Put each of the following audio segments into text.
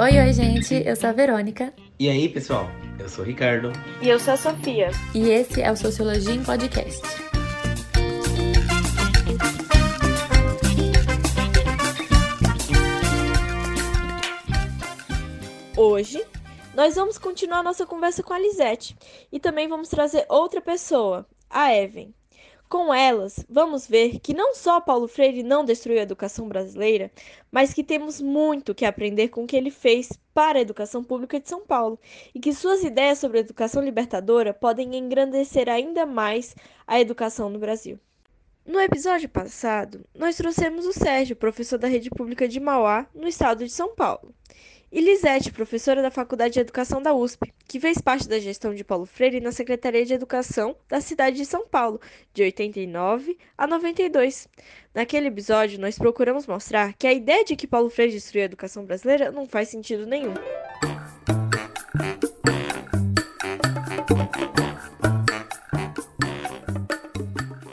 Oi, oi, gente, eu sou a Verônica. E aí, pessoal, eu sou o Ricardo. E eu sou a Sofia. E esse é o Sociologia em Podcast. Hoje, nós vamos continuar nossa conversa com a Lisette e também vamos trazer outra pessoa, a Evan. Com elas, vamos ver que não só Paulo Freire não destruiu a educação brasileira, mas que temos muito que aprender com o que ele fez para a educação pública de São Paulo e que suas ideias sobre a educação libertadora podem engrandecer ainda mais a educação no Brasil. No episódio passado, nós trouxemos o Sérgio, professor da rede pública de Mauá, no estado de São Paulo e Lisete, professora da Faculdade de Educação da USP, que fez parte da gestão de Paulo Freire na Secretaria de Educação da cidade de São Paulo, de 89 a 92. Naquele episódio, nós procuramos mostrar que a ideia de que Paulo Freire destruiu a educação brasileira não faz sentido nenhum.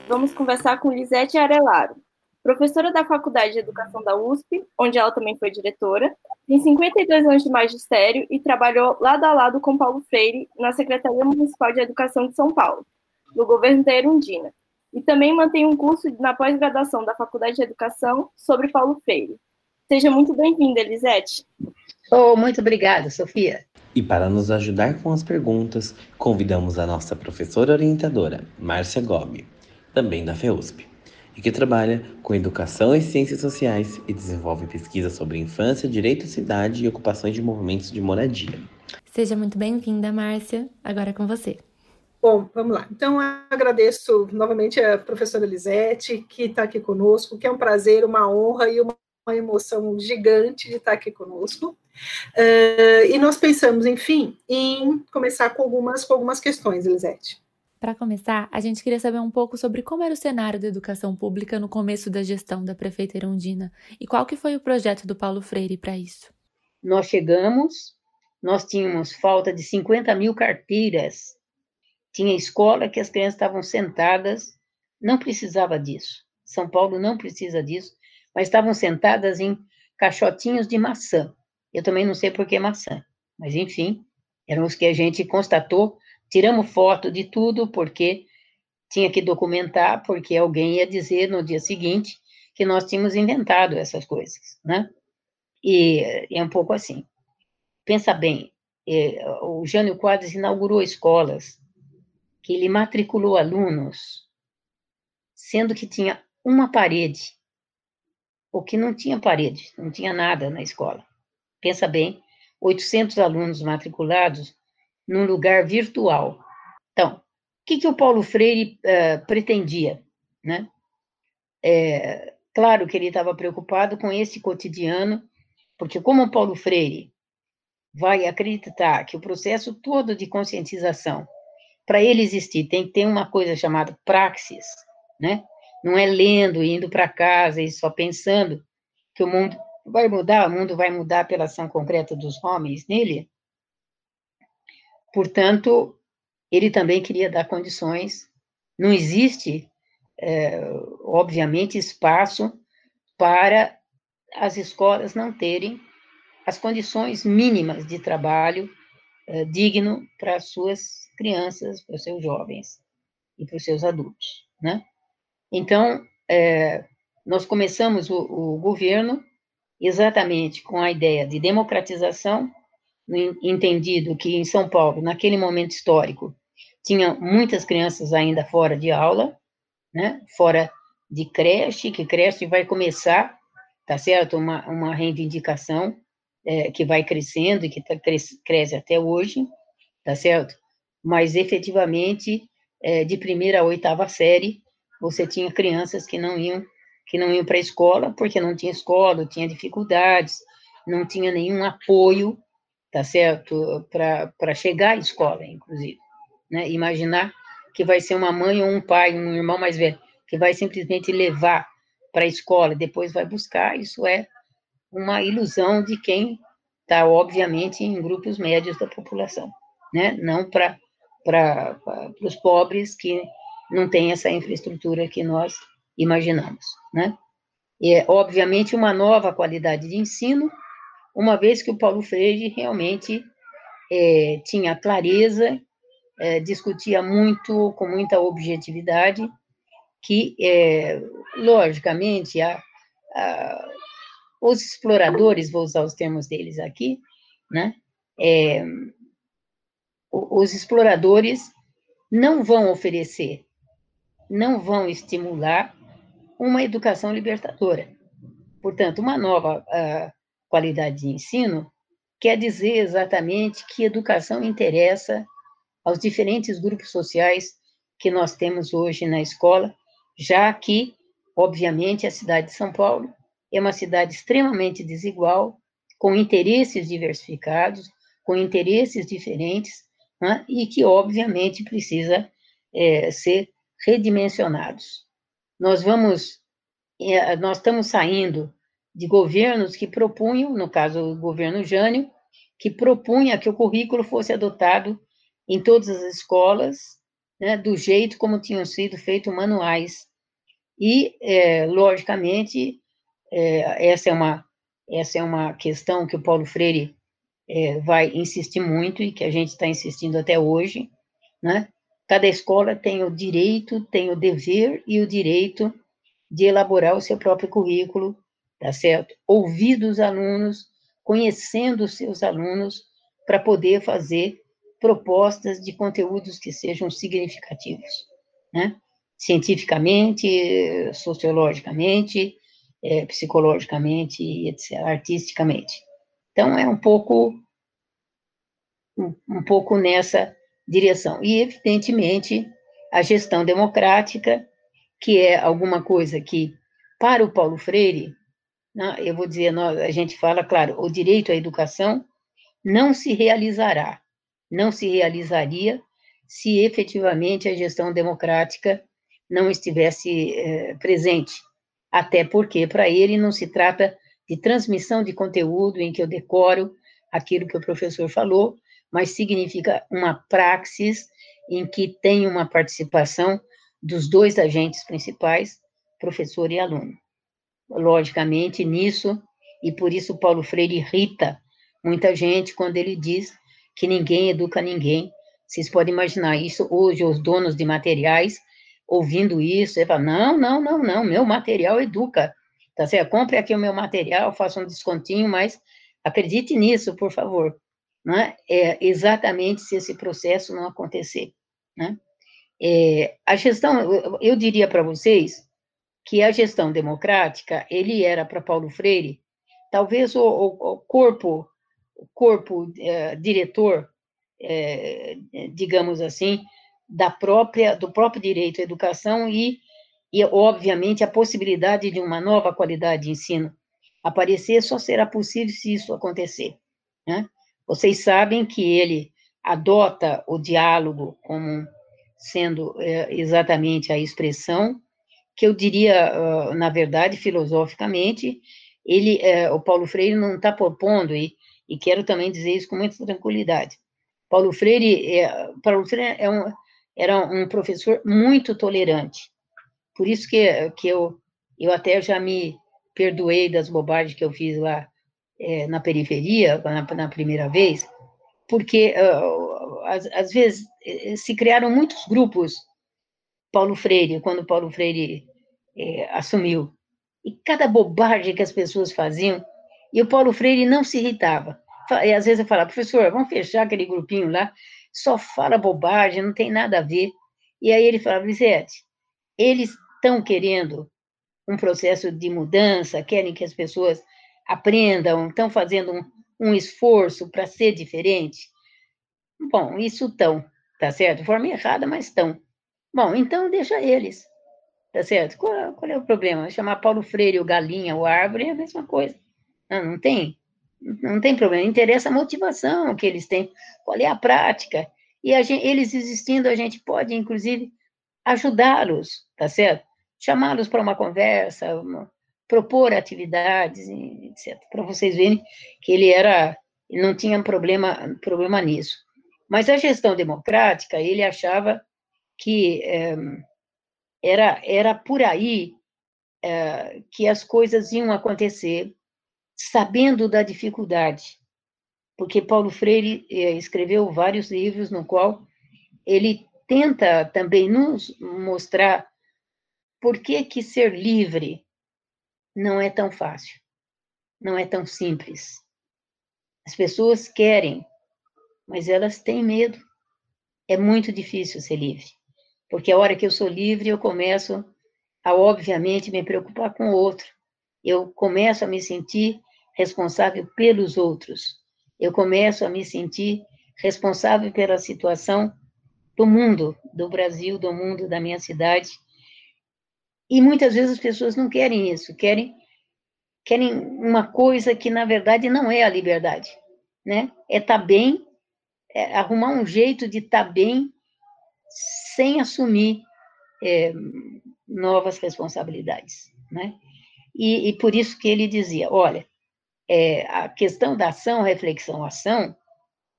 Vamos conversar com Lisete Arelaro, professora da Faculdade de Educação da USP, onde ela também foi diretora, tem 52 anos de magistério e trabalhou lado a lado com Paulo Freire na Secretaria Municipal de Educação de São Paulo, no governo da Erundina, e também mantém um curso na pós-graduação da Faculdade de Educação sobre Paulo Freire. Seja muito bem-vinda, Elisete. Oh, muito obrigada, Sofia. E para nos ajudar com as perguntas, convidamos a nossa professora orientadora, Márcia Gobi, também da FEUSP e que trabalha com educação e ciências sociais e desenvolve pesquisas sobre infância, direito à cidade e ocupações de movimentos de moradia. Seja muito bem-vinda, Márcia. Agora é com você. Bom, vamos lá. Então, agradeço novamente a professora Lisete, que está aqui conosco, que é um prazer, uma honra e uma, uma emoção gigante de estar aqui conosco. Uh, e nós pensamos, enfim, em começar com algumas, com algumas questões, Elisete. Para começar, a gente queria saber um pouco sobre como era o cenário da educação pública no começo da gestão da prefeita Erundina e qual que foi o projeto do Paulo Freire para isso. Nós chegamos, nós tínhamos falta de 50 mil carteiras, tinha escola que as crianças estavam sentadas, não precisava disso. São Paulo não precisa disso, mas estavam sentadas em caixotinhos de maçã. Eu também não sei por que maçã, mas enfim, eram os que a gente constatou Tiramos foto de tudo, porque tinha que documentar, porque alguém ia dizer no dia seguinte que nós tínhamos inventado essas coisas, né? E é um pouco assim. Pensa bem, é, o Jânio Quadros inaugurou escolas, que ele matriculou alunos, sendo que tinha uma parede, ou que não tinha parede, não tinha nada na escola. Pensa bem, 800 alunos matriculados num lugar virtual. Então, o que, que o Paulo Freire uh, pretendia? Né? É, claro que ele estava preocupado com esse cotidiano, porque como o Paulo Freire vai acreditar que o processo todo de conscientização, para ele existir, tem que ter uma coisa chamada praxis, né? Não é lendo, indo para casa e só pensando que o mundo vai mudar, o mundo vai mudar pela ação concreta dos homens nele. Portanto, ele também queria dar condições. Não existe, é, obviamente, espaço para as escolas não terem as condições mínimas de trabalho é, digno para as suas crianças, para os seus jovens e para os seus adultos, né? Então, é, nós começamos o, o governo exatamente com a ideia de democratização entendido que em São Paulo, naquele momento histórico, tinha muitas crianças ainda fora de aula, né, fora de creche, que creche vai começar, tá certo, uma, uma reivindicação é, que vai crescendo e que tá, cresce, cresce até hoje, tá certo? Mas, efetivamente, é, de primeira a oitava série, você tinha crianças que não iam que não iam para a escola porque não tinha escola, tinha dificuldades, não tinha nenhum apoio tá certo? Para chegar à escola, inclusive. Né? Imaginar que vai ser uma mãe ou um pai, um irmão mais velho, que vai simplesmente levar para a escola, depois vai buscar, isso é uma ilusão de quem está, obviamente, em grupos médios da população, né? Não para os pobres que não têm essa infraestrutura que nós imaginamos, né? é, obviamente, uma nova qualidade de ensino, uma vez que o Paulo Freire realmente é, tinha clareza, é, discutia muito, com muita objetividade, que, é, logicamente, a, a, os exploradores, vou usar os termos deles aqui, né, é, os exploradores não vão oferecer, não vão estimular uma educação libertadora. Portanto, uma nova uh, qualidade de ensino quer dizer exatamente que educação interessa aos diferentes grupos sociais que nós temos hoje na escola, já que, obviamente, a cidade de São Paulo é uma cidade extremamente desigual, com interesses diversificados, com interesses diferentes, né, e que, obviamente, precisa é, ser redimensionados. Nós vamos, é, nós estamos saindo de governos que propunham, no caso o governo Jânio, que propunha que o currículo fosse adotado em todas as escolas, né, do jeito como tinham sido feitos manuais. E, é, logicamente, é, essa, é uma, essa é uma questão que o Paulo Freire é, vai insistir muito e que a gente está insistindo até hoje, né? Cada escola tem o direito, tem o dever e o direito de elaborar o seu próprio currículo, tá certo? Ouvir dos alunos, conhecendo os seus alunos, para poder fazer propostas de conteúdos que sejam significativos, né? Cientificamente, sociologicamente, é, psicologicamente, etc., artisticamente. Então, é um pouco, um, um pouco nessa direção. E, evidentemente, a gestão democrática, que é alguma coisa que, para o Paulo Freire, eu vou dizer, a gente fala, claro, o direito à educação não se realizará, não se realizaria se efetivamente a gestão democrática não estivesse é, presente. Até porque, para ele, não se trata de transmissão de conteúdo em que eu decoro aquilo que o professor falou, mas significa uma praxis em que tem uma participação dos dois agentes principais, professor e aluno. Logicamente, nisso, e por isso Paulo Freire irrita muita gente quando ele diz que ninguém educa ninguém. Vocês podem imaginar isso hoje, os donos de materiais, ouvindo isso, ele fala, não, não, não, não, meu material educa, tá certo? Compre aqui o meu material, faça um descontinho, mas acredite nisso, por favor, né? É exatamente se esse processo não acontecer, né? É, a gestão, eu, eu diria para vocês que a gestão democrática, ele era para Paulo Freire, talvez o, o, o corpo corpo é, diretor, é, digamos assim, da própria do próprio direito à educação e, e obviamente a possibilidade de uma nova qualidade de ensino aparecer só será possível se isso acontecer. Né? Vocês sabem que ele adota o diálogo como sendo é, exatamente a expressão que eu diria, na verdade, filosoficamente, ele, é, o Paulo Freire não está propondo e e quero também dizer isso com muita tranquilidade. Paulo Freire, é, Paulo Freire é um, era um professor muito tolerante. Por isso que, que eu, eu até já me perdoei das bobagens que eu fiz lá é, na periferia, na, na, primeira vez, porque, às, às, vezes, eh, se criaram muitos grupos Paulo Freire, quando Paulo Freire é, assumiu. E cada bobagem que as pessoas faziam, e o Paulo Freire não se irritava. E às vezes eu falava, professor, vamos fechar aquele grupinho lá, só fala bobagem, não tem nada a ver. E aí ele falava, Lisete, eles estão querendo um processo de mudança, querem que as pessoas aprendam, estão fazendo um, um esforço para ser diferente. Bom, isso estão, tá certo? De forma errada, mas estão. Bom, então deixa eles, tá certo? Qual, qual é o problema? Chamar Paulo Freire o galinha, o árvore, é a mesma coisa. Não, não tem não tem problema, interessa a motivação que eles têm, qual é a prática. E a gente, eles existindo, a gente pode, inclusive, ajudá-los, tá certo? Chamá-los para uma conversa, uma, propor atividades, etc. Para vocês verem que ele era, não tinha problema, problema nisso. Mas a gestão democrática, ele achava que é, era, era por aí é, que as coisas iam acontecer sabendo da dificuldade, porque Paulo Freire é, escreveu vários livros no qual ele tenta também nos mostrar por que que ser livre não é tão fácil, não é tão simples. As pessoas querem, mas elas têm medo. É muito difícil ser livre, porque a hora que eu sou livre, eu começo a, obviamente, me preocupar com o outro. Eu começo a me sentir responsável pelos outros. Eu começo a me sentir responsável pela situação do mundo, do Brasil, do mundo, da minha cidade. E muitas vezes as pessoas não querem isso, querem querem uma coisa que na verdade não é a liberdade, né? É estar tá bem, é arrumar um jeito de estar tá bem sem assumir é, novas responsabilidades, né? E, e, por isso que ele dizia, olha, é, a questão da ação, reflexão, ação,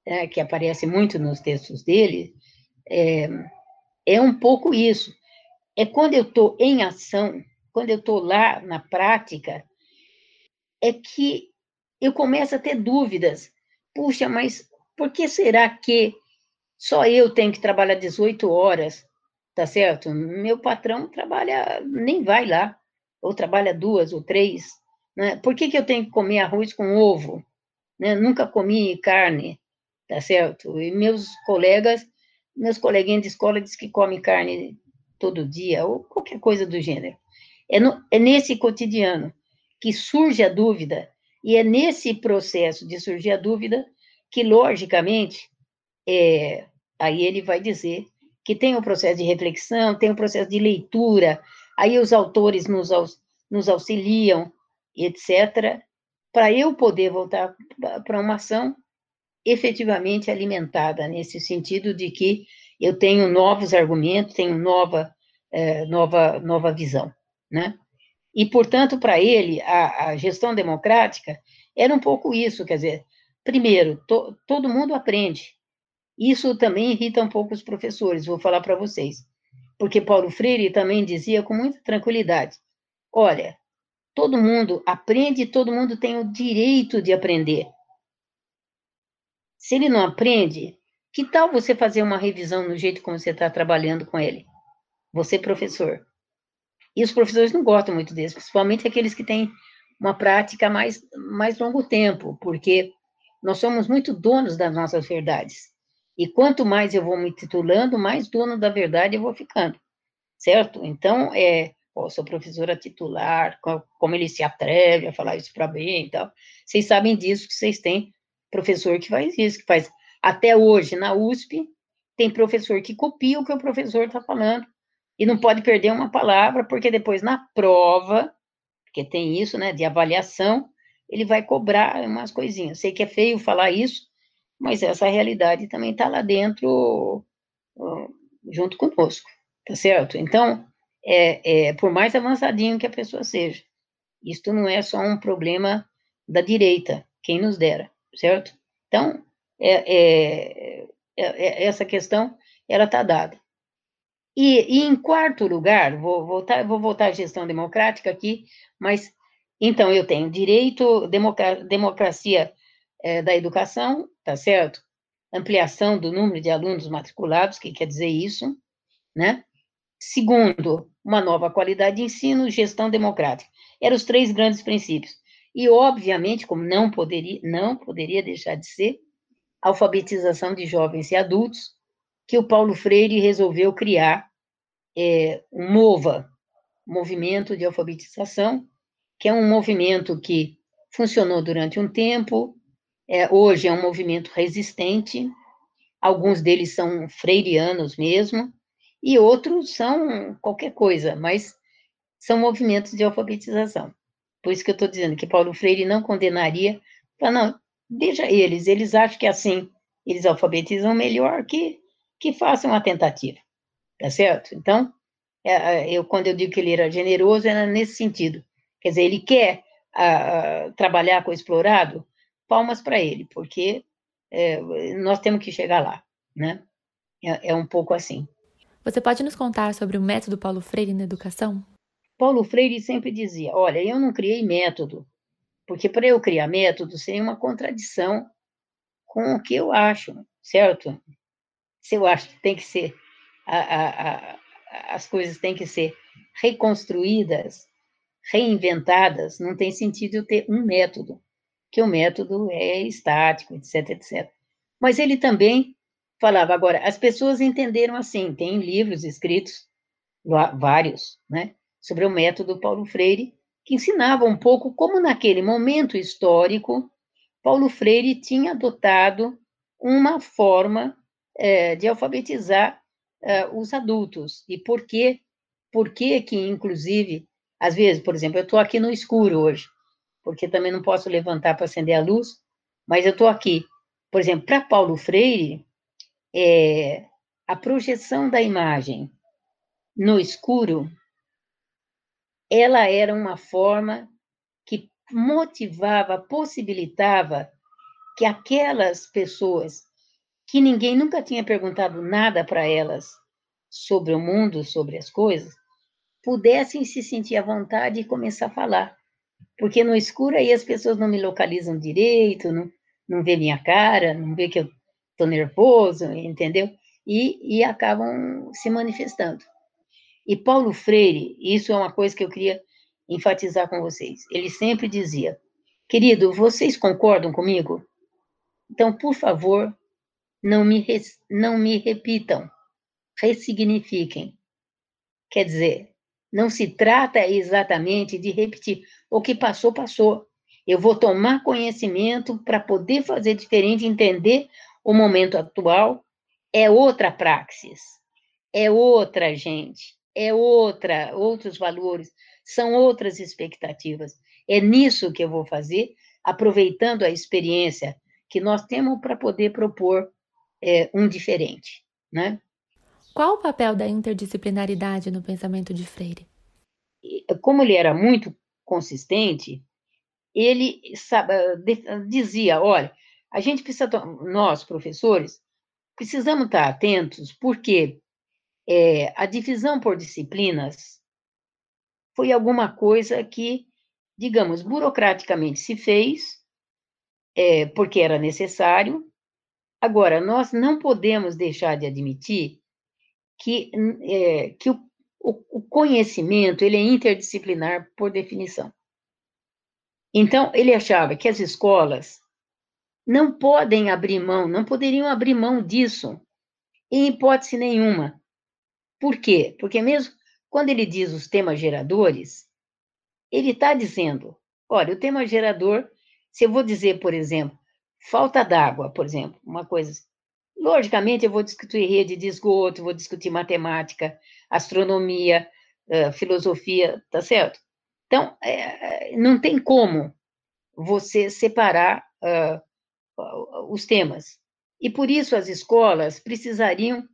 é, que aparece muito nos textos dele, é, é um pouco isso. É quando eu estou em ação, quando eu estou lá na prática, é que eu começo a ter dúvidas. Puxa, mas por que será que só eu tenho que trabalhar 18 horas? Tá certo? Meu patrão trabalha, nem vai lá, ou trabalha duas ou três. Né? Por que, que eu tenho que comer arroz com ovo? Né? Nunca comi carne, tá certo? E meus colegas, meus coleguinhas de escola dizem que comem carne todo dia, ou qualquer coisa do gênero. É, no, é nesse cotidiano que surge a dúvida, e é nesse processo de surgir a dúvida que, logicamente, é, aí ele vai dizer que tem o processo de reflexão, tem o processo de leitura, aí os autores nos, nos auxiliam, etc., para eu poder voltar para uma ação efetivamente alimentada, nesse sentido de que eu tenho novos argumentos, tenho nova, é, nova, nova visão, né? E, portanto, para ele, a, a, gestão democrática era um pouco isso, quer dizer, primeiro, to, todo mundo aprende. Isso também irrita um pouco os professores, vou falar para vocês. Porque Paulo Freire também dizia com muita tranquilidade: olha, todo mundo aprende, todo mundo tem o direito de aprender. Se ele não aprende, que tal você fazer uma revisão no jeito como você está trabalhando com ele? Você, professor. E os professores não gostam muito disso, principalmente aqueles que têm uma prática mais, mais longo tempo, porque nós somos muito donos das nossas verdades. E quanto mais eu vou me titulando, mais dono da verdade eu vou ficando, certo? Então, é, ó, sou professora titular, como ele se atreve a falar isso para bem e tal. Vocês sabem disso, que vocês têm professor que faz isso, que faz. Até hoje, na USP, tem professor que copia o que o professor está falando, e não pode perder uma palavra, porque depois na prova, porque tem isso, né, de avaliação, ele vai cobrar umas coisinhas. Sei que é feio falar isso, mas essa realidade também está lá dentro, junto conosco, tá certo? Então, é, é, por mais avançadinho que a pessoa seja, isto não é só um problema da direita, quem nos dera, certo? Então, é, é, é, é essa questão, ela está dada. E, e, em quarto lugar, vou voltar, vou voltar à gestão democrática aqui, mas então eu tenho direito, democracia, democracia é, da educação, tá certo? Ampliação do número de alunos matriculados, que quer dizer isso, né? Segundo, uma nova qualidade de ensino, gestão democrática. Eram os três grandes princípios. E, obviamente, como não poderia, não poderia deixar de ser, alfabetização de jovens e adultos, que o Paulo Freire resolveu criar é, um MOVA, Movimento de Alfabetização, que é um movimento que funcionou durante um tempo, é, hoje é um movimento resistente, alguns deles são freirianos mesmo, e outros são qualquer coisa, mas são movimentos de alfabetização. Por isso que eu estou dizendo que Paulo Freire não condenaria, fala, não, deixa eles, eles acham que assim eles alfabetizam melhor que que façam uma tentativa, tá certo? Então, é, é, eu quando eu digo que ele era generoso, era nesse sentido. Quer dizer, ele quer a, a, trabalhar com o explorado, palmas para ele, porque é, nós temos que chegar lá, né? É, é um pouco assim. Você pode nos contar sobre o método Paulo Freire na educação? Paulo Freire sempre dizia: olha, eu não criei método, porque para eu criar método seria uma contradição com o que eu acho, certo? Se eu acho que tem que ser, a, a, a, as coisas têm que ser reconstruídas, reinventadas, não tem sentido eu ter um método, que o método é estático, etc, etc. Mas ele também falava, agora, as pessoas entenderam assim, tem livros escritos, vários, né, sobre o método Paulo Freire, que ensinava um pouco como naquele momento histórico Paulo Freire tinha adotado uma forma é, de alfabetizar é, os adultos e por que, por que que inclusive às vezes, por exemplo, eu estou aqui no escuro hoje, porque também não posso levantar para acender a luz, mas eu estou aqui. Por exemplo, para Paulo Freire, é, a projeção da imagem no escuro, ela era uma forma que motivava, possibilitava que aquelas pessoas que ninguém nunca tinha perguntado nada para elas sobre o mundo, sobre as coisas, pudessem se sentir à vontade e começar a falar. Porque no escuro aí as pessoas não me localizam direito, não, não vê minha cara, não vê que eu estou nervoso, entendeu? E, e acabam se manifestando. E Paulo Freire, isso é uma coisa que eu queria enfatizar com vocês. Ele sempre dizia: querido, vocês concordam comigo? Então, por favor, não me, não me repitam, ressignifiquem. Quer dizer, não se trata exatamente de repetir. O que passou, passou. Eu vou tomar conhecimento para poder fazer diferente, entender o momento atual. É outra praxis, é outra gente, é outra, outros valores, são outras expectativas. É nisso que eu vou fazer, aproveitando a experiência que nós temos para poder propor é, um diferente, né? Qual o papel da interdisciplinaridade no pensamento de Freire? Como ele era muito consistente, ele sabe, dizia: olha, a gente precisa, nós, professores, precisamos estar atentos, porque é, a divisão por disciplinas foi alguma coisa que, digamos, burocraticamente se fez, é, porque era necessário. Agora, nós não podemos deixar de admitir que, é, que o, o, conhecimento ele é interdisciplinar por definição. Então, ele achava que as escolas não podem abrir mão, não poderiam abrir mão disso, em hipótese nenhuma. Por quê? Porque mesmo quando ele diz os temas geradores, ele está dizendo, olha, o tema gerador, se eu vou dizer, por exemplo, falta d'água, por exemplo, uma coisa Logicamente, eu vou discutir rede de esgoto, vou discutir matemática, astronomia, filosofia, tá certo? Então, é, não tem como você separar os temas. E por isso as escolas precisariam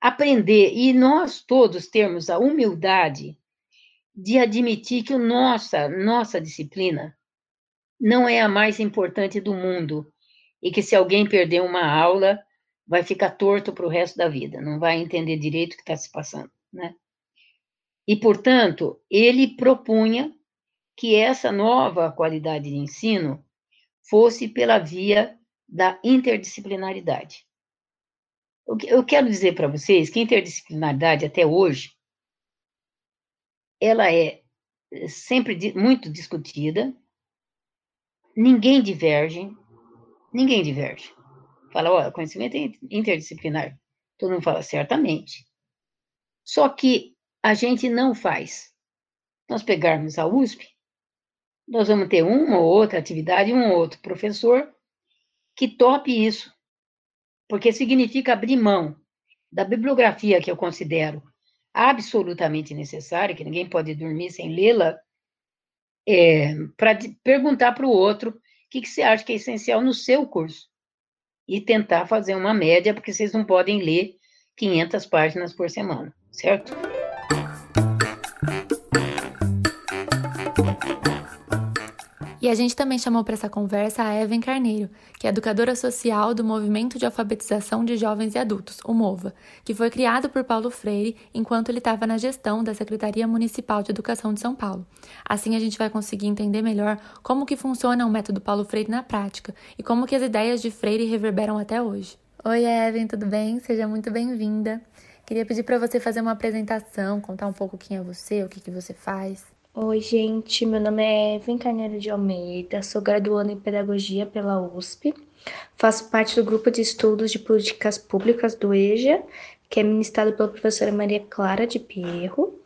aprender, e nós todos termos a humildade de admitir que nossa, nossa disciplina não é a mais importante do mundo, e que se alguém perder uma aula, vai ficar torto para o resto da vida, não vai entender direito o que está se passando, né? E, portanto, ele propunha que essa nova qualidade de ensino fosse pela via da interdisciplinaridade. Eu quero dizer para vocês que interdisciplinaridade, até hoje, ela é sempre muito discutida, ninguém diverge, ninguém diverge fala, olha, conhecimento interdisciplinar. Todo mundo fala, certamente. Só que a gente não faz. Nós pegarmos a USP, nós vamos ter uma ou outra atividade, um ou outro professor que tope isso, porque significa abrir mão da bibliografia que eu considero absolutamente necessária, que ninguém pode dormir sem lê-la, é, para perguntar para o outro o que, que você acha que é essencial no seu curso e tentar fazer uma média, porque vocês não podem ler 500 páginas por semana, certo? E a gente também chamou para essa conversa a Evan Carneiro, que é educadora social do Movimento de Alfabetização de Jovens e Adultos, o MOVA, que foi criado por Paulo Freire enquanto ele estava na gestão da Secretaria Municipal de Educação de São Paulo. Assim a gente vai conseguir entender melhor como que funciona o método Paulo Freire na prática e como que as ideias de Freire reverberam até hoje. Oi, Evan, tudo bem? Seja muito bem-vinda. Queria pedir para você fazer uma apresentação, contar um pouco quem é você, o que, que você faz. Oi, gente, meu nome é Evan Carneiro de Almeida, sou graduanda em Pedagogia pela USP, faço parte do grupo de estudos de políticas públicas do EJA, que é ministrado pela professora Maria Clara de Pierro.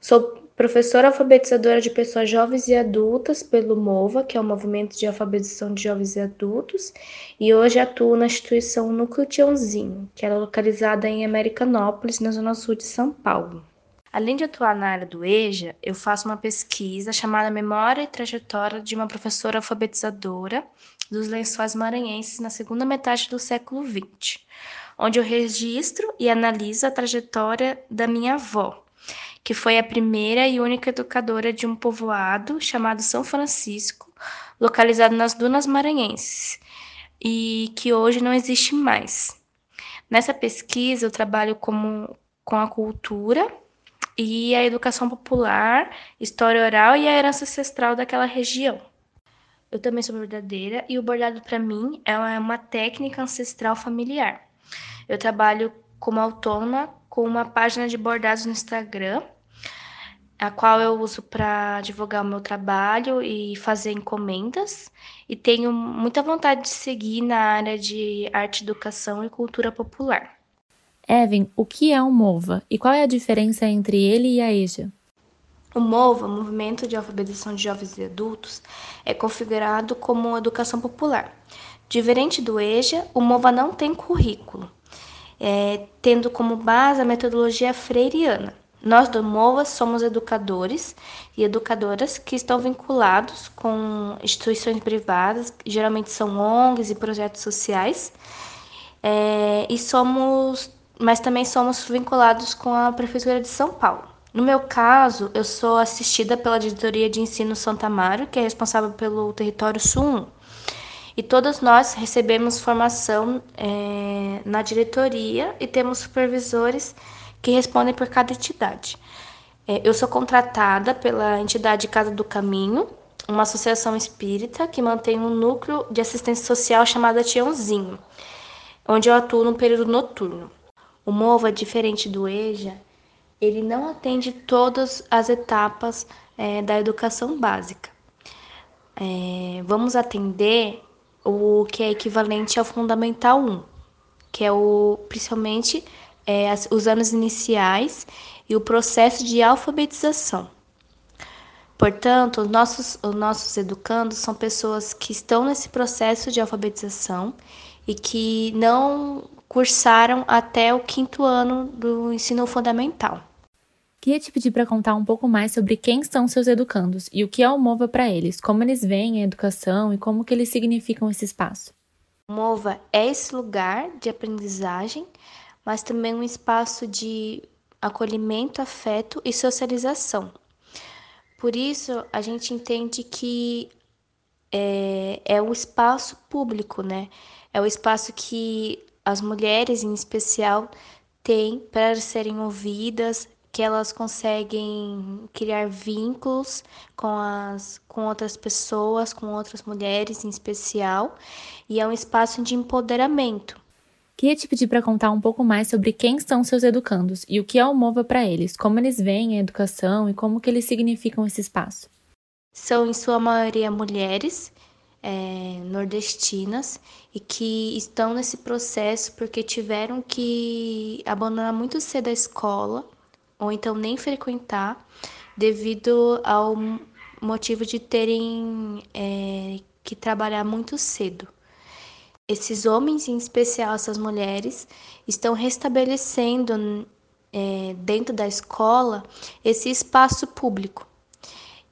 Sou professora alfabetizadora de pessoas jovens e adultas pelo MOVA, que é o Movimento de Alfabetização de Jovens e Adultos, e hoje atuo na instituição Núcleo Tiãozinho, que é localizada em Americanópolis, na zona sul de São Paulo. Além de atuar na área do EJA, eu faço uma pesquisa chamada Memória e Trajetória de uma Professora Alfabetizadora dos Lençóis Maranhenses na segunda metade do século XX, onde eu registro e analiso a trajetória da minha avó, que foi a primeira e única educadora de um povoado chamado São Francisco, localizado nas Dunas Maranhenses, e que hoje não existe mais. Nessa pesquisa, eu trabalho como, com a cultura e a educação popular, história oral e a herança ancestral daquela região. Eu também sou verdadeira e o bordado para mim é uma técnica ancestral familiar. Eu trabalho como autônoma com uma página de bordados no Instagram, a qual eu uso para divulgar o meu trabalho e fazer encomendas, e tenho muita vontade de seguir na área de arte, educação e cultura popular. Evan, o que é o MOVA e qual é a diferença entre ele e a EJA? O MOVA, Movimento de Alfabetização de Jovens e Adultos, é configurado como educação popular. Diferente do EJA, o MOVA não tem currículo, é, tendo como base a metodologia freiriana. Nós do MOVA somos educadores e educadoras que estão vinculados com instituições privadas, geralmente são ONGs e projetos sociais, é, e somos mas também somos vinculados com a Prefeitura de São Paulo. No meu caso, eu sou assistida pela Diretoria de Ensino Santa Amaro, que é responsável pelo território Sul 1. E todos nós recebemos formação é, na diretoria e temos supervisores que respondem por cada entidade. É, eu sou contratada pela entidade Casa do Caminho, uma associação espírita que mantém um núcleo de assistência social chamada Tiãozinho, onde eu atuo no período noturno. O MOVA, diferente do EJA, ele não atende todas as etapas é, da educação básica. É, vamos atender o que é equivalente ao Fundamental 1, que é o principalmente é, os anos iniciais e o processo de alfabetização. Portanto, os nossos, os nossos educandos são pessoas que estão nesse processo de alfabetização e que não cursaram até o quinto ano do ensino fundamental. Queria te pedir para contar um pouco mais sobre quem são seus educandos e o que é o MOVA para eles, como eles veem a educação e como que eles significam esse espaço. O MOVA é esse lugar de aprendizagem, mas também um espaço de acolhimento, afeto e socialização. Por isso, a gente entende que é, é um espaço público, né? É o espaço que as mulheres em especial têm para serem ouvidas, que elas conseguem criar vínculos com, as, com outras pessoas, com outras mulheres em especial, e é um espaço de empoderamento. Queria te pedir para contar um pouco mais sobre quem são seus educandos e o que é o MOVA para eles, como eles veem a educação e como que eles significam esse espaço. São, em sua maioria, mulheres é, nordestinas e que estão nesse processo porque tiveram que abandonar muito cedo a escola ou então nem frequentar devido ao motivo de terem é, que trabalhar muito cedo. Esses homens, em especial essas mulheres, estão restabelecendo é, dentro da escola esse espaço público.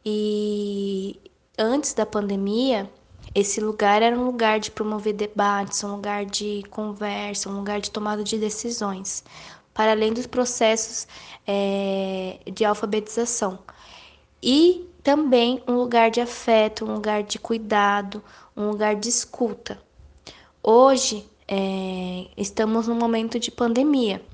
E antes da pandemia, esse lugar era um lugar de promover debates, um lugar de conversa, um lugar de tomada de decisões, para além dos processos é, de alfabetização. E também um lugar de afeto, um lugar de cuidado, um lugar de escuta. Hoje é, estamos num momento de pandemia,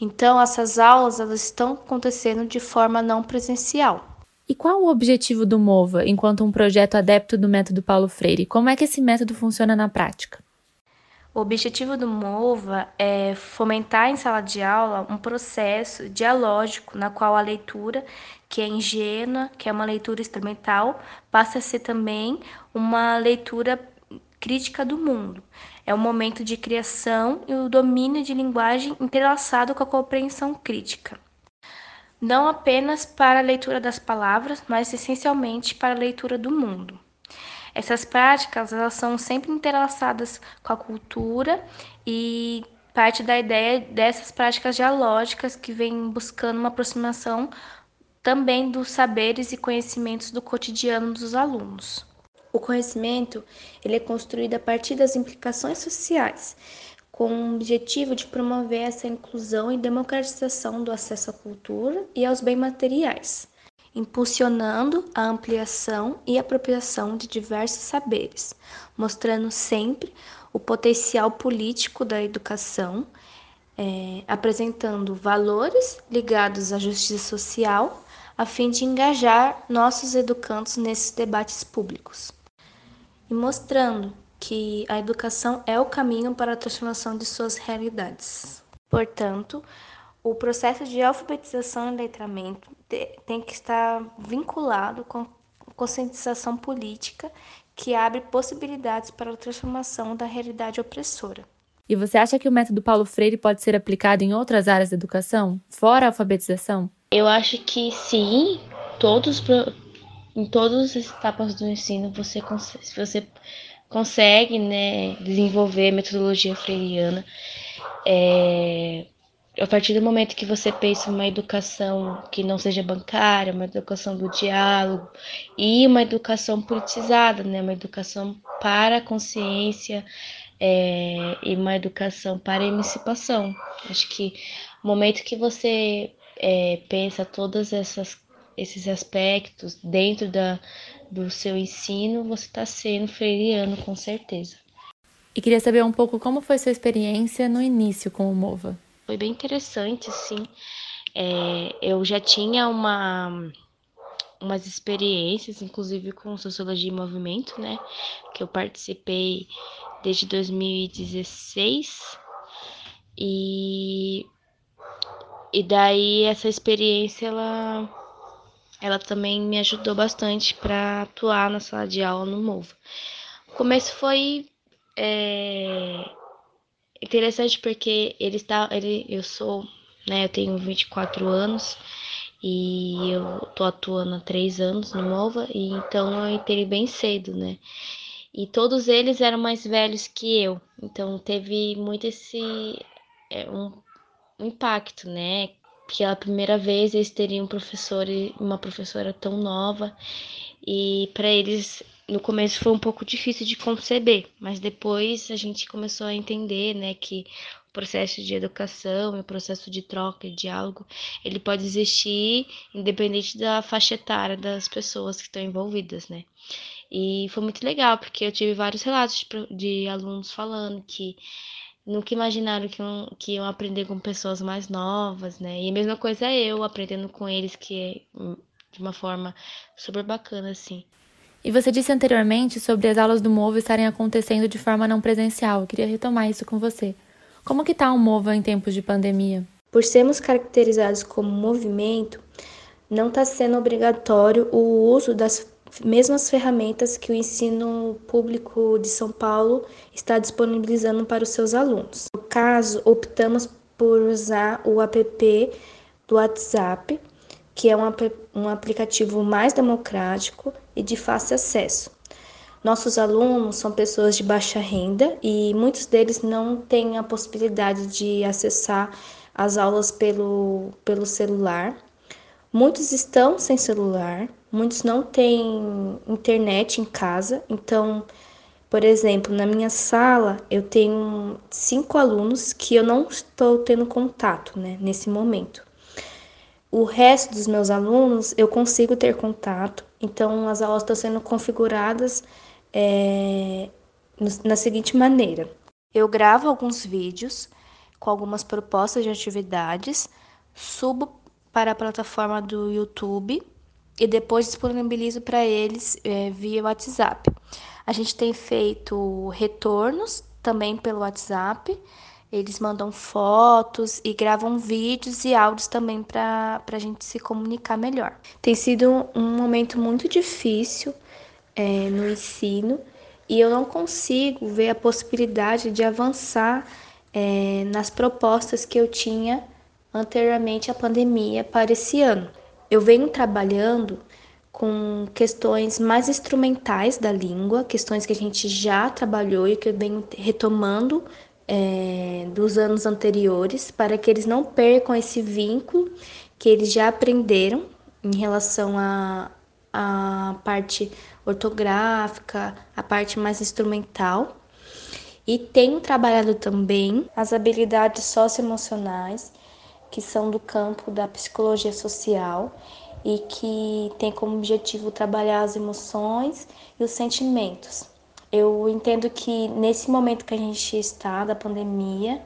então essas aulas elas estão acontecendo de forma não presencial. E qual o objetivo do MOVA enquanto um projeto adepto do método Paulo Freire? Como é que esse método funciona na prática? O objetivo do MOVA é fomentar em sala de aula um processo dialógico na qual a leitura, que é ingênua, que é uma leitura experimental, passa a ser também uma leitura crítica do mundo. É um momento de criação e o domínio de linguagem entrelaçado com a compreensão crítica. Não apenas para a leitura das palavras, mas essencialmente para a leitura do mundo. Essas práticas elas são sempre entrelaçadas com a cultura e parte da ideia dessas práticas dialógicas que vem buscando uma aproximação também dos saberes e conhecimentos do cotidiano dos alunos. O conhecimento ele é construído a partir das implicações sociais, com o objetivo de promover essa inclusão e democratização do acesso à cultura e aos bens materiais impulsionando a ampliação e apropriação de diversos saberes, mostrando sempre o potencial político da educação, é, apresentando valores ligados à justiça social, a fim de engajar nossos educandos nesses debates públicos. E mostrando que a educação é o caminho para a transformação de suas realidades. Portanto, o processo de alfabetização e letramento tem que estar vinculado com conscientização política que abre possibilidades para a transformação da realidade opressora. E você acha que o método Paulo Freire pode ser aplicado em outras áreas da educação, fora a alfabetização? Eu acho que sim, todos em todas as etapas do ensino você consegue, você consegue né, desenvolver metodologia freiriana. É, a partir do momento que você pensa uma educação que não seja bancária, uma educação do diálogo e uma educação politizada, né, uma educação para a consciência é, e uma educação para a emancipação. Acho que o momento que você é, pensa todos essas, esses aspectos dentro da, do seu ensino, você está sendo freiriano com certeza. E queria saber um pouco como foi sua experiência no início com o MOVA. Foi bem interessante, sim. É, eu já tinha uma, umas experiências, inclusive com Sociologia e Movimento, né? Que eu participei desde 2016. E, e daí essa experiência, ela, ela também me ajudou bastante para atuar na sala de aula no MOVA. O começo foi... É, Interessante porque ele está, ele, eu sou, né, eu tenho 24 anos e eu tô atuando há três anos no Mova, e então eu entrei bem cedo, né? E todos eles eram mais velhos que eu, então teve muito esse é, um, um impacto, né? Pela primeira vez eles teriam um professor e uma professora tão nova e para eles no começo foi um pouco difícil de conceber, mas depois a gente começou a entender, né, que o processo de educação, o processo de troca, de diálogo, ele pode existir independente da faixa etária das pessoas que estão envolvidas, né? E foi muito legal, porque eu tive vários relatos de, de alunos falando que nunca imaginaram que iam, que iam aprender com pessoas mais novas, né? E a mesma coisa é eu aprendendo com eles, que é hum, de uma forma super bacana, assim. E você disse anteriormente sobre as aulas do MOVA estarem acontecendo de forma não presencial. Eu queria retomar isso com você. Como que está o MOVA em tempos de pandemia? Por sermos caracterizados como movimento, não está sendo obrigatório o uso das mesmas ferramentas que o ensino público de São Paulo está disponibilizando para os seus alunos. No caso, optamos por usar o app do WhatsApp que é um, um aplicativo mais democrático e de fácil acesso. Nossos alunos são pessoas de baixa renda e muitos deles não têm a possibilidade de acessar as aulas pelo, pelo celular. Muitos estão sem celular, muitos não têm internet em casa, então, por exemplo, na minha sala eu tenho cinco alunos que eu não estou tendo contato né, nesse momento. O resto dos meus alunos eu consigo ter contato. Então, as aulas estão sendo configuradas é, na seguinte maneira: eu gravo alguns vídeos com algumas propostas de atividades, subo para a plataforma do YouTube e depois disponibilizo para eles é, via WhatsApp. A gente tem feito retornos também pelo WhatsApp. Eles mandam fotos e gravam vídeos e áudios também para a gente se comunicar melhor. Tem sido um momento muito difícil é, no ensino e eu não consigo ver a possibilidade de avançar é, nas propostas que eu tinha anteriormente à pandemia para esse ano. Eu venho trabalhando com questões mais instrumentais da língua, questões que a gente já trabalhou e que eu venho retomando é, dos anos anteriores, para que eles não percam esse vínculo que eles já aprenderam em relação à a, a parte ortográfica, a parte mais instrumental. E tenho trabalhado também as habilidades socioemocionais, que são do campo da psicologia social e que tem como objetivo trabalhar as emoções e os sentimentos. Eu entendo que nesse momento que a gente está da pandemia,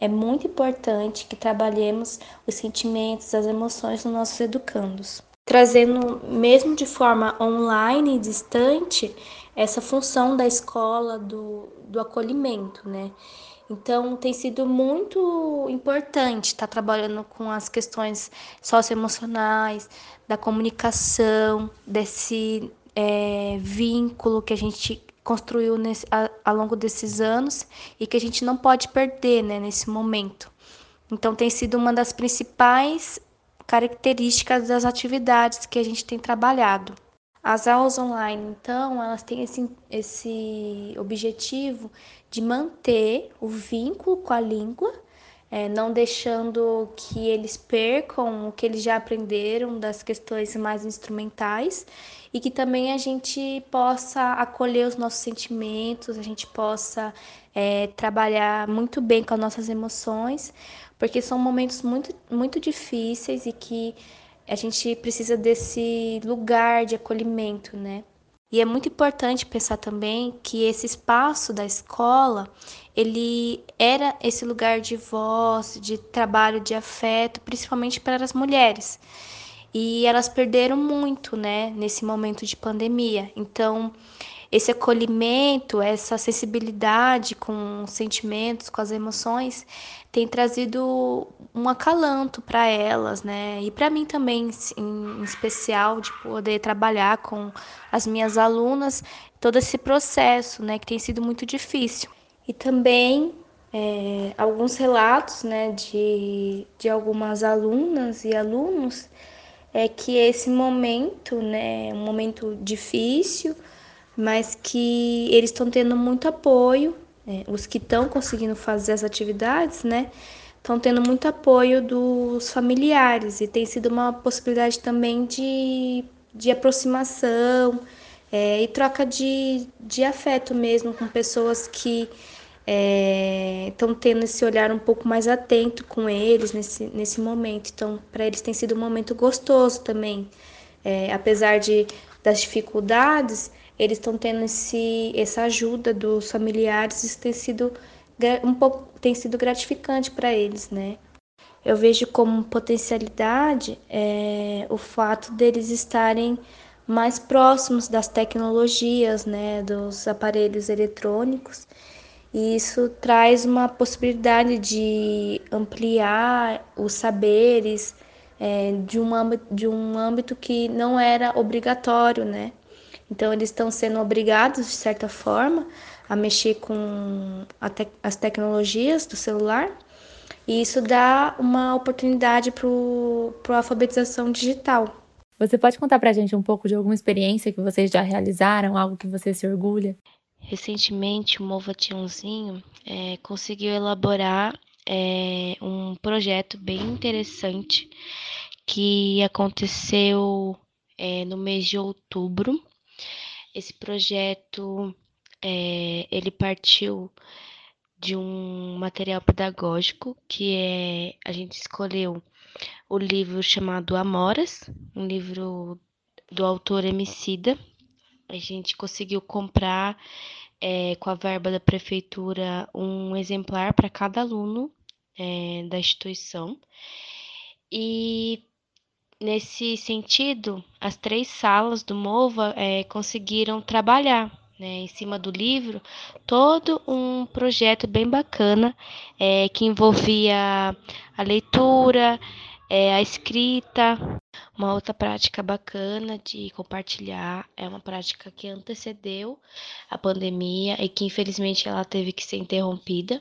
é muito importante que trabalhemos os sentimentos, as emoções dos nossos educandos, trazendo mesmo de forma online e distante essa função da escola do, do acolhimento, né? Então, tem sido muito importante estar trabalhando com as questões socioemocionais, da comunicação, desse é, vínculo que a gente construiu nesse, a, ao longo desses anos e que a gente não pode perder né, nesse momento. Então, tem sido uma das principais características das atividades que a gente tem trabalhado. As aulas online, então, elas têm esse, esse objetivo de manter o vínculo com a língua, é, não deixando que eles percam o que eles já aprenderam das questões mais instrumentais e que também a gente possa acolher os nossos sentimentos, a gente possa é, trabalhar muito bem com as nossas emoções, porque são momentos muito, muito difíceis e que a gente precisa desse lugar de acolhimento, né? E é muito importante pensar também que esse espaço da escola, ele era esse lugar de voz, de trabalho, de afeto, principalmente para as mulheres. E elas perderam muito, né, nesse momento de pandemia. Então, esse acolhimento, essa sensibilidade com os sentimentos, com as emoções, tem trazido um acalanto para elas, né? E para mim também, em especial, de poder trabalhar com as minhas alunas, todo esse processo, né, que tem sido muito difícil. E também é, alguns relatos, né, de, de algumas alunas e alunos, é que esse momento, né, um momento difícil, mas que eles estão tendo muito apoio, né? os que estão conseguindo fazer as atividades, né? Estão tendo muito apoio dos familiares e tem sido uma possibilidade também de, de aproximação é, e troca de, de afeto mesmo com pessoas que estão é, tendo esse olhar um pouco mais atento com eles nesse, nesse momento. Então, para eles tem sido um momento gostoso também. É, apesar de, das dificuldades, eles estão tendo esse, essa ajuda dos familiares, isso tem sido um pouco tem sido gratificante para eles, né? Eu vejo como potencialidade é, o fato deles estarem mais próximos das tecnologias, né, dos aparelhos eletrônicos, e isso traz uma possibilidade de ampliar os saberes é, de, um âmbito, de um âmbito que não era obrigatório, né? Então, eles estão sendo obrigados, de certa forma, a mexer com te as tecnologias do celular, e isso dá uma oportunidade para a alfabetização digital. Você pode contar para a gente um pouco de alguma experiência que vocês já realizaram, algo que você se orgulha? Recentemente, o Mova Tiãozinho é, conseguiu elaborar é, um projeto bem interessante que aconteceu é, no mês de outubro esse projeto é, ele partiu de um material pedagógico que é a gente escolheu o livro chamado Amoras, um livro do autor Emicida. A gente conseguiu comprar é, com a verba da prefeitura um exemplar para cada aluno é, da instituição. E nesse sentido, as três salas do MOVA é, conseguiram trabalhar né, em cima do livro todo um projeto bem bacana é, que envolvia a leitura, é, a escrita, uma outra prática bacana de compartilhar é uma prática que antecedeu a pandemia e que infelizmente ela teve que ser interrompida,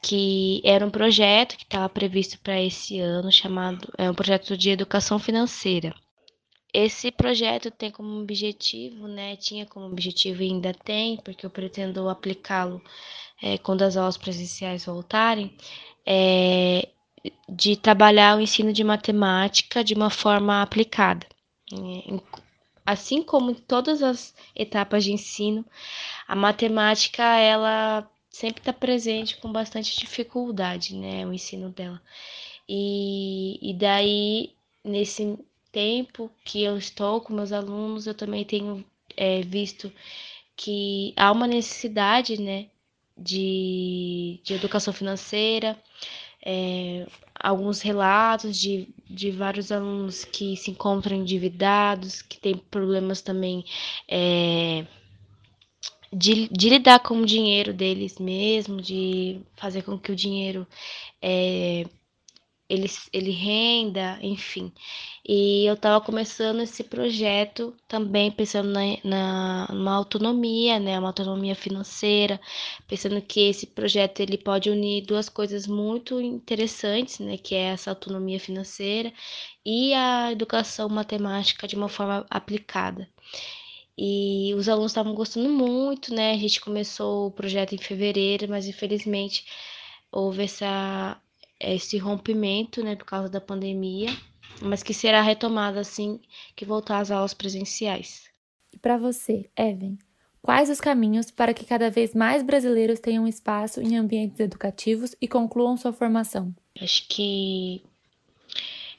que era um projeto que estava previsto para esse ano chamado é um projeto de educação financeira. Esse projeto tem como objetivo, né, tinha como objetivo e ainda tem, porque eu pretendo aplicá-lo é, quando as aulas presenciais voltarem, é, de trabalhar o ensino de matemática de uma forma aplicada. É, assim como em todas as etapas de ensino, a matemática ela sempre está presente com bastante dificuldade, né, o ensino dela. E, e daí, nesse tempo que eu estou com meus alunos, eu também tenho é, visto que há uma necessidade, né, de, de educação financeira, é, alguns relatos de, de vários alunos que se encontram endividados, que têm problemas também é, de, de, lidar com o dinheiro deles mesmo, de fazer com que o dinheiro é, ele, ele renda, enfim. E eu estava começando esse projeto também pensando na, na numa autonomia, né, uma autonomia financeira, pensando que esse projeto ele pode unir duas coisas muito interessantes, né, que é essa autonomia financeira e a educação matemática de uma forma aplicada. E os alunos estavam gostando muito, né? A gente começou o projeto em fevereiro, mas infelizmente houve essa esse rompimento, né, por causa da pandemia, mas que será retomado assim que voltar às aulas presenciais. E para você, Evan, quais os caminhos para que cada vez mais brasileiros tenham espaço em ambientes educativos e concluam sua formação? Acho que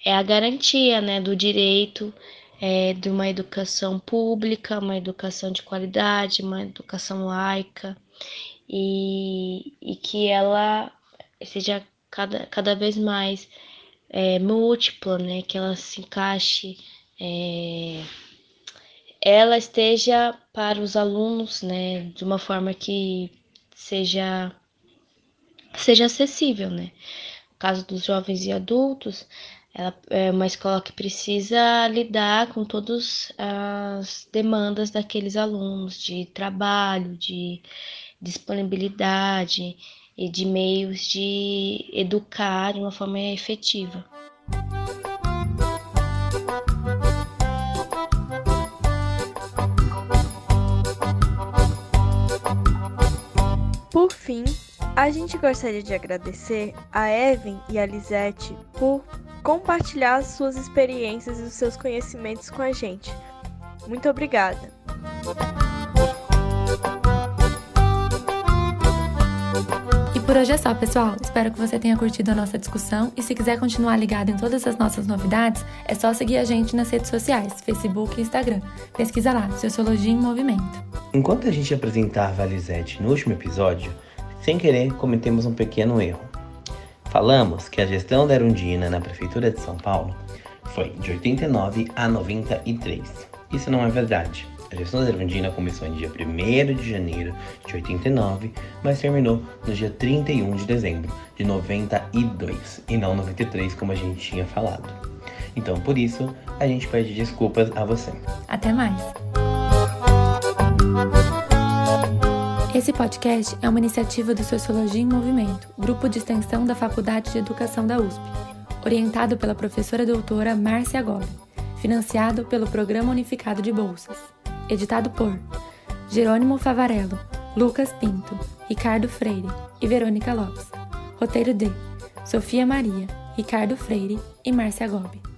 é a garantia, né, do direito é, de uma educação pública, uma educação de qualidade, uma educação laica e, e que ela seja cada, cada vez mais é, múltipla, né? Que ela se encaixe, é, ela esteja para os alunos, né? De uma forma que seja seja acessível, né? No caso dos jovens e adultos, ela é uma escola que precisa lidar com todas as demandas daqueles alunos de trabalho, de disponibilidade, e de meios de educar de uma forma efetiva. Por fim, a gente gostaria de agradecer a Evan e a Lisette por compartilhar suas experiências e os seus conhecimentos com a gente. Muito obrigada! Por hoje é só, pessoal. Espero que você tenha curtido a nossa discussão e se quiser continuar ligado em todas as nossas novidades, é só seguir a gente nas redes sociais, Facebook e Instagram. Pesquisa lá, Sociologia em Movimento. Enquanto a gente apresentava a Lisette no último episódio, sem querer cometemos um pequeno erro. Falamos que a gestão da Erundina na Prefeitura de São Paulo foi de 89 a 93. Isso não é verdade. A gestão da Erundina começou em dia 1 de janeiro de 89, mas terminou no dia 31 de dezembro de 92 e não 93, como a gente tinha falado. Então, por isso, a gente pede desculpas a você. Até mais! Esse podcast é uma iniciativa do Sociologia em Movimento, grupo de extensão da Faculdade de Educação da USP, orientado pela professora doutora Márcia Gobi, financiado pelo Programa Unificado de Bolsas editado por Jerônimo Favarello, Lucas Pinto, Ricardo Freire e Verônica Lopes. Roteiro de Sofia Maria, Ricardo Freire e Márcia Gobi.